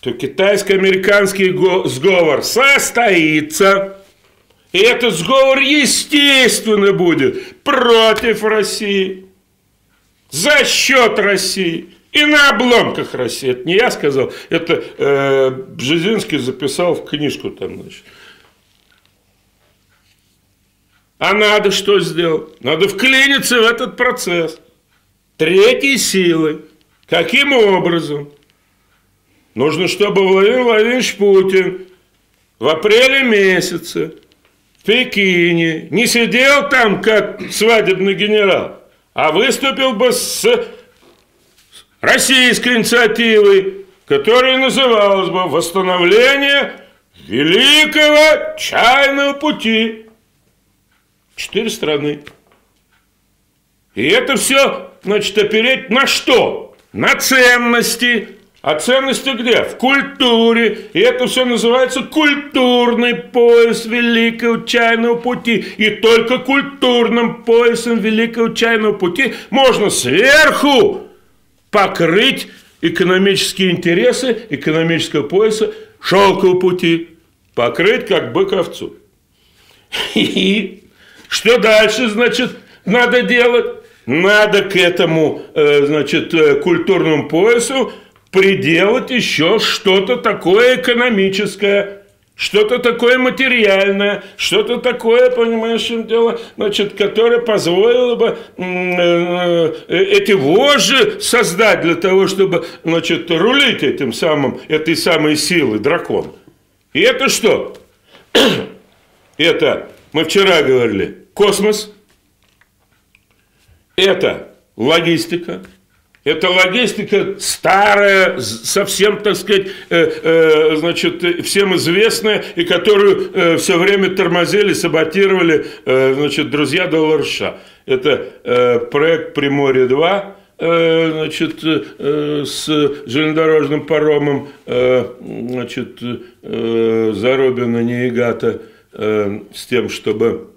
то китайско-американский сговор состоится. И этот сговор, естественно, будет против России, за счет России и на обломках России. Это не я сказал, это э, Бжезинский записал в книжку там, значит. А надо что сделать? Надо вклиниться в этот процесс. Третьей силы. Каким образом? Нужно, чтобы Владимир Владимирович Путин в апреле месяце в Пекине не сидел там, как свадебный генерал, а выступил бы с российской инициативой, которая называлась бы «Восстановление Великого Чайного Пути». Четыре страны. И это все, значит, опереть на что? На ценности, а ценности где? В культуре. И это все называется культурный пояс Великого Чайного Пути. И только культурным поясом Великого Чайного Пути можно сверху покрыть экономические интересы экономического пояса шелкового пути. Покрыть как бык овцу. И что дальше, значит, надо делать? Надо к этому, э, значит, э, культурному поясу приделать еще что-то такое экономическое, что-то такое материальное, что-то такое, понимаешь, чем дело, значит, которое позволило бы э, э, эти вожжи создать для того, чтобы, значит, рулить этим самым, этой самой силой дракон. И это что? это, мы вчера говорили, космос, это логистика, это логистика старая, совсем, так сказать, э, э, значит, всем известная, и которую э, все время тормозили, саботировали, э, значит, друзья Долларша. Это э, проект «Приморье-2», э, значит, э, с железнодорожным паромом, э, значит, э, Заробина, Неигата, э, с тем, чтобы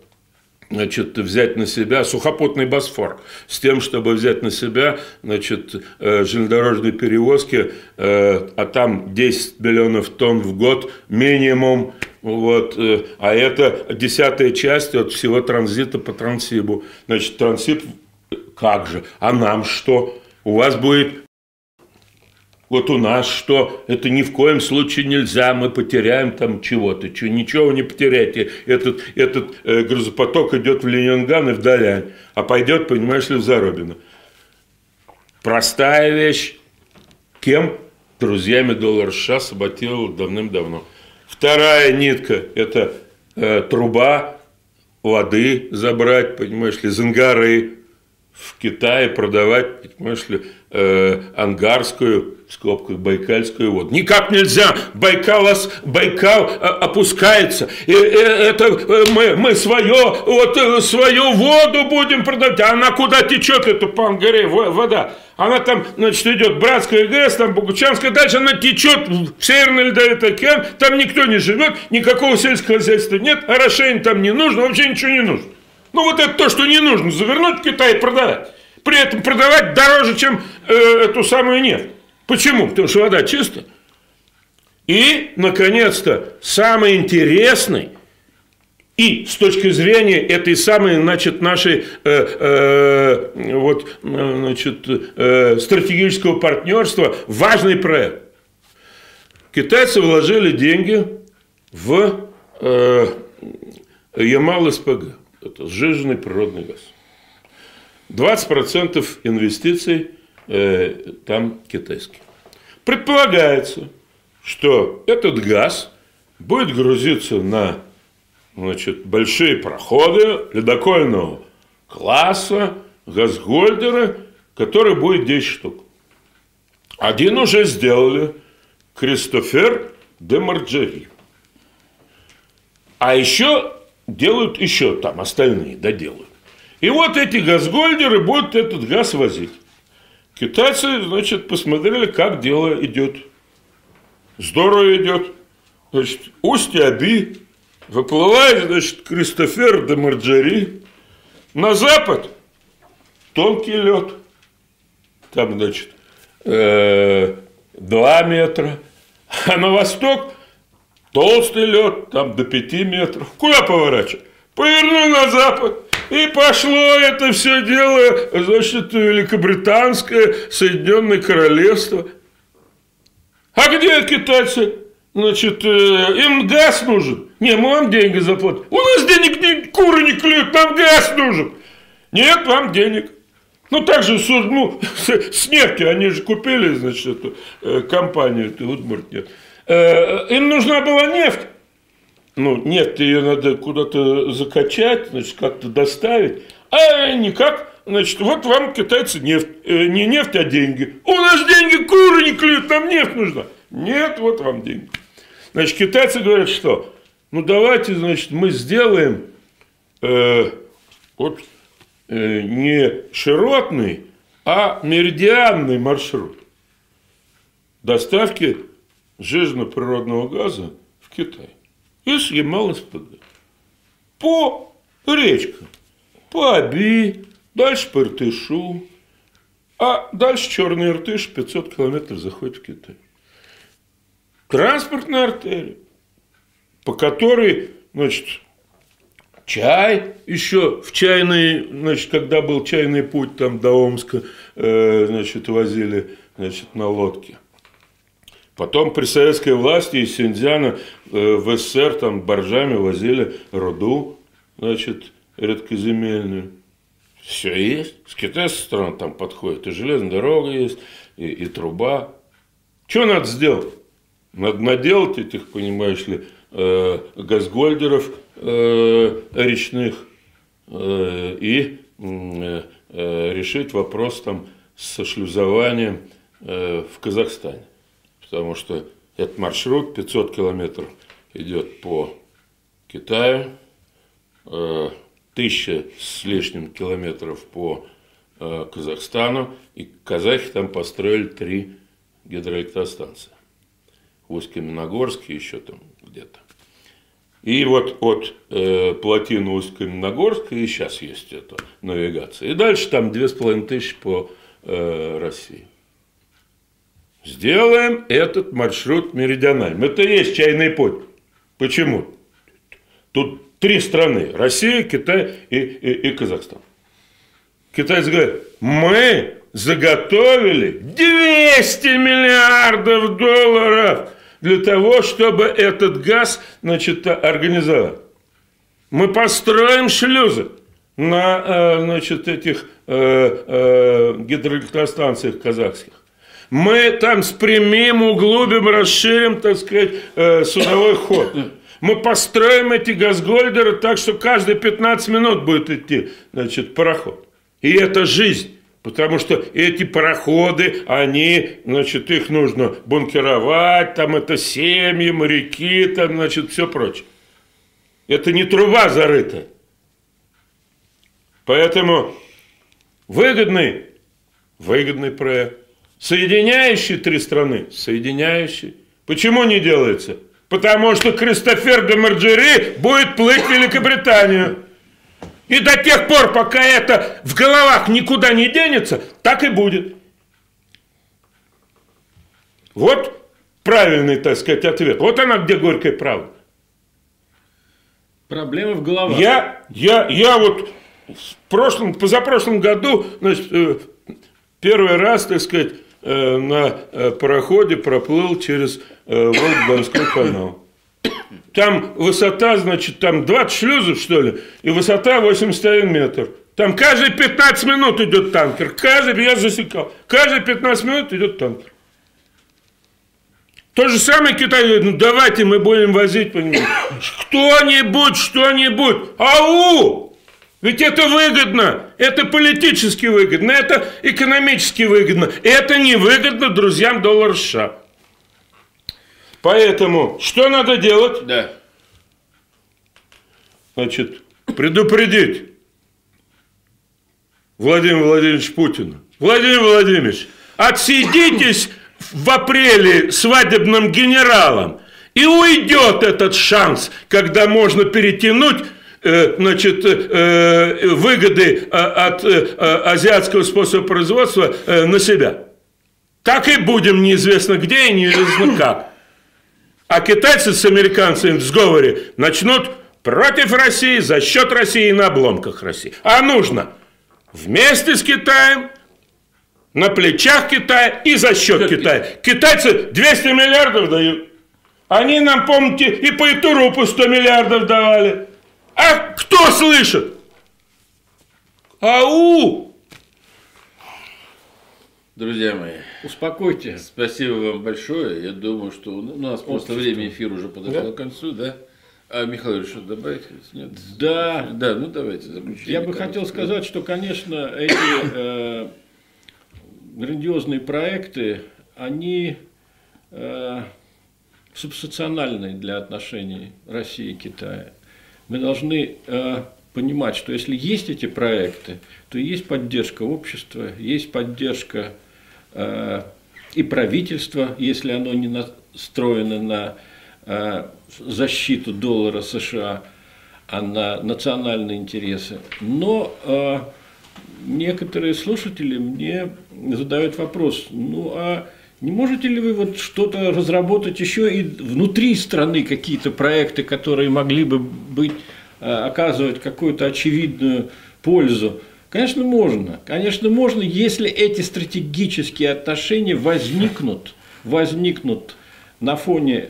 значит, взять на себя сухопутный Босфор с тем, чтобы взять на себя значит, э, железнодорожные перевозки, э, а там 10 миллионов тонн в год минимум, вот, э, а это десятая часть от всего транзита по Трансибу. Значит, Трансиб как же? А нам что? У вас будет вот у нас что, это ни в коем случае нельзя, мы потеряем там чего-то, что, ничего не потеряйте. Этот, этот э, грузопоток идет в Ленинград и в Далянь, а пойдет, понимаешь ли, в Заробино. Простая вещь. Кем? Друзьями доллар США саботировал давным-давно. Вторая нитка – это э, труба воды забрать, понимаешь ли, зангары в Китае продавать, понимаешь ли, э, ангарскую в скобках Байкальскую воду. Никак нельзя, Байкал, Байкал э, опускается. И, и это э, мы, мы свое, вот, э, свою воду будем продавать. А она куда течет, эта Пангаре вода? Она там, значит, идет Братская ГЭС, там Богучанская, дальше она течет в Северный Ледовитый океан, там никто не живет, никакого сельского хозяйства нет, орошение там не нужно, вообще ничего не нужно. Ну вот это то, что не нужно, завернуть в Китай и продавать. При этом продавать дороже, чем э, эту самую нефть. Почему? Потому что вода чистая. И, наконец-то, самый интересный и с точки зрения этой самой, значит, нашей э, э, вот, значит, э, стратегического партнерства важный проект. Китайцы вложили деньги в э, Ямал-СПГ. Это сжиженный природный газ. 20% инвестиций э, там китайский. Предполагается, что этот газ будет грузиться на значит, большие проходы ледокольного класса, газгольдеры, который будет 10 штук. Один уже сделали Кристофер де Марджери. А еще делают еще там, остальные доделают. И вот эти газгольдеры будут этот газ возить. Китайцы, значит, посмотрели, как дело идет. здорово идет. Значит, устье Аби, выплывает, значит, Кристофер де Марджери. На запад тонкий лед. Там, значит, э, 2 метра. А на восток толстый лед, там до 5 метров. Куда поворачивать? Повернул на запад. И пошло это все дело, значит, Великобританское Соединенное Королевство. А где китайцы? Значит, э, им газ нужен. Не, мы вам деньги заплатим. У нас денег не, куры не клюют, нам газ нужен. Нет, вам денег. Ну, так же, ну, с, нефтью, они же купили, значит, эту э, компанию, эту Удмурт нет. Э, им нужна была нефть. Ну, нефть ее надо куда-то закачать, значит, как-то доставить. А никак, значит, вот вам китайцы нефть, э, не нефть, а деньги. У нас деньги, куры не клюют, нам нефть нужна. Нет, вот вам деньги. Значит, китайцы говорят, что? Ну, давайте, значит, мы сделаем э, вот э, не широтный, а меридианный маршрут доставки жирного природного газа в Китай из Ямал-СПГ. По речкам, по Аби, дальше по Иртышу, а дальше Черный Иртыш 500 километров заходит в Китай. Транспортная артерия, по которой, значит, чай еще в чайный, значит, когда был чайный путь там до Омска, э, значит, возили, значит, на лодке. Потом при советской власти из Синьцзяна э, в СССР там боржами возили руду, значит, редкоземельную. Все есть. С китайской стороны там подходит. И железная дорога есть, и, и труба. Что надо сделать? Надо наделать этих, понимаешь ли, э, газгольдеров э, речных и решить вопрос там со шлюзованием в Казахстане потому что этот маршрут 500 километров идет по Китаю, э, тысяча с лишним километров по э, Казахстану, и казахи там построили три гидроэлектростанции. Усть-Каменогорске еще там где-то. И вот от э, плотины Усть-Каменогорска и сейчас есть эта навигация. И дальше там две с половиной тысячи по э, России. Сделаем этот маршрут меридиональным. Это и есть чайный путь. Почему? Тут три страны. Россия, Китай и, и, и Казахстан. Китайцы говорят, мы заготовили 200 миллиардов долларов для того, чтобы этот газ значит, организовать. Мы построим шлюзы на э, значит, этих э, э, гидроэлектростанциях казахских. Мы там спрямим, углубим, расширим, так сказать, э, судовой ход. Мы построим эти газгольдеры так, что каждые 15 минут будет идти значит, пароход. И это жизнь. Потому что эти пароходы, они, значит, их нужно бункеровать, там это семьи, моряки, там, значит, все прочее. Это не труба зарыта. Поэтому выгодный, выгодный проект. Соединяющий три страны? Соединяющий. Почему не делается? Потому что Кристофер де Марджери будет плыть в Великобританию. И до тех пор, пока это в головах никуда не денется, так и будет. Вот правильный, так сказать, ответ. Вот она где горькая правда.
Проблема в головах.
Я, я, я вот в прошлом, позапрошлом году, значит, э, первый раз, так сказать, на э, пароходе проплыл через э, Волгодонской канал. Там высота, значит, там 20 шлюзов, что ли, и высота 81 метр. Там каждые 15 минут идет танкер. Каждый, я засекал, каждые 15 минут идет танкер. То же самое Китай говорит, ну давайте мы будем возить по нему. Кто-нибудь, что-нибудь. Ау! Ведь это выгодно, это политически выгодно, это экономически выгодно. Это невыгодно друзьям доллара США. Поэтому что надо делать?
Да.
Значит, предупредить Владимира Владимировича Путина. Владимир Владимирович, отсидитесь в апреле свадебным генералом, и уйдет этот шанс, когда можно перетянуть значит, э, выгоды а, от э, азиатского способа производства на себя. Так и будем неизвестно где и неизвестно как. А китайцы с американцами в сговоре начнут против России, за счет России и на обломках России. А нужно вместе с Китаем, на плечах Китая и за счет Китая. Китайцы 200 миллиардов дают. Они нам, помните, и по Итурупу 100 миллиардов давали. А кто слышит? Ау!
Друзья мои,
успокойте.
Спасибо вам большое. Я думаю, что у нас просто время эфира уже подошло да? к концу, да? А Михаил, что добавить? Нет?
Да.
Да, ну давайте заключение.
Я бы хотел сказать, что, конечно, эти э, грандиозные проекты, они э, субстанциональны для отношений России и Китая. Мы должны э, понимать, что если есть эти проекты, то есть поддержка общества, есть поддержка э, и правительства, если оно не настроено на э, защиту доллара США, а на национальные интересы. Но некоторые слушатели мне задают вопрос, ну а не можете ли вы вот что-то разработать еще и внутри страны какие-то проекты, которые могли бы быть, э, оказывать какую-то очевидную пользу? Конечно, можно. Конечно, можно, если эти стратегические отношения возникнут, возникнут на фоне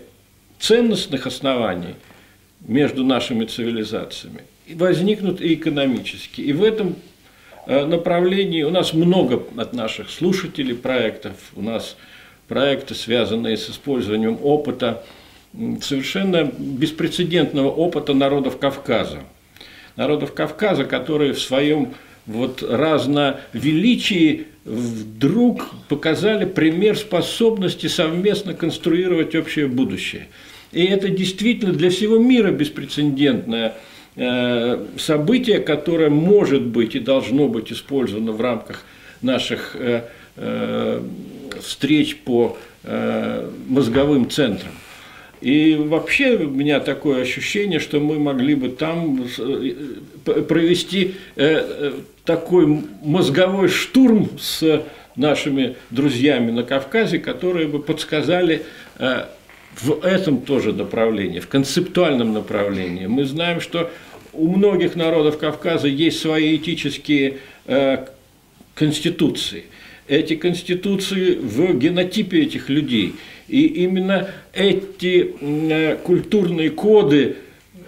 ценностных оснований между нашими цивилизациями, возникнут и экономически. И в этом э, направлении у нас много от наших слушателей проектов, у нас проекты, связанные с использованием опыта, совершенно беспрецедентного опыта народов Кавказа. Народов Кавказа, которые в своем вот разновеличии вдруг показали пример способности совместно конструировать общее будущее. И это действительно для всего мира беспрецедентное э, событие, которое может быть и должно быть использовано в рамках наших э, э, встреч по мозговым центрам. И вообще у меня такое ощущение, что мы могли бы там провести такой мозговой штурм с нашими друзьями на Кавказе, которые бы подсказали э, в этом тоже направлении, в концептуальном направлении. Мы знаем, что у многих народов Кавказа есть свои этические э, конституции. Эти конституции в генотипе этих людей. И именно эти э, культурные коды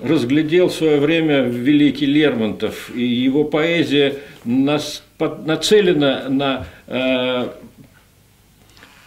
разглядел в свое время великий Лермонтов, и его поэзия нацелена на э,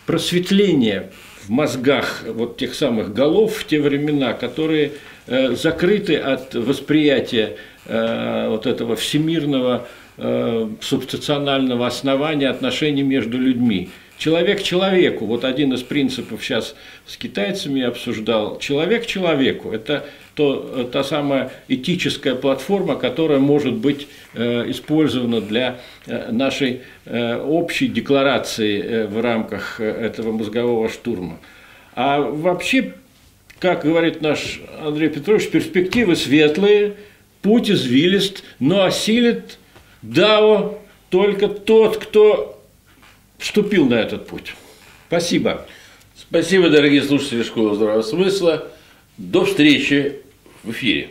просветление в мозгах вот тех самых голов в те времена, которые э, закрыты от восприятия э, вот этого всемирного субстационального основания отношений между людьми. Человек человеку, вот один из принципов сейчас с китайцами обсуждал, человек человеку, это то, та самая этическая платформа, которая может быть э, использована для э, нашей э, общей декларации в рамках этого мозгового штурма. А вообще, как говорит наш Андрей Петрович, перспективы светлые, путь извилист, но осилит дао только тот, кто вступил на этот путь. Спасибо.
Спасибо, дорогие слушатели Школы Здравого Смысла. До встречи в эфире.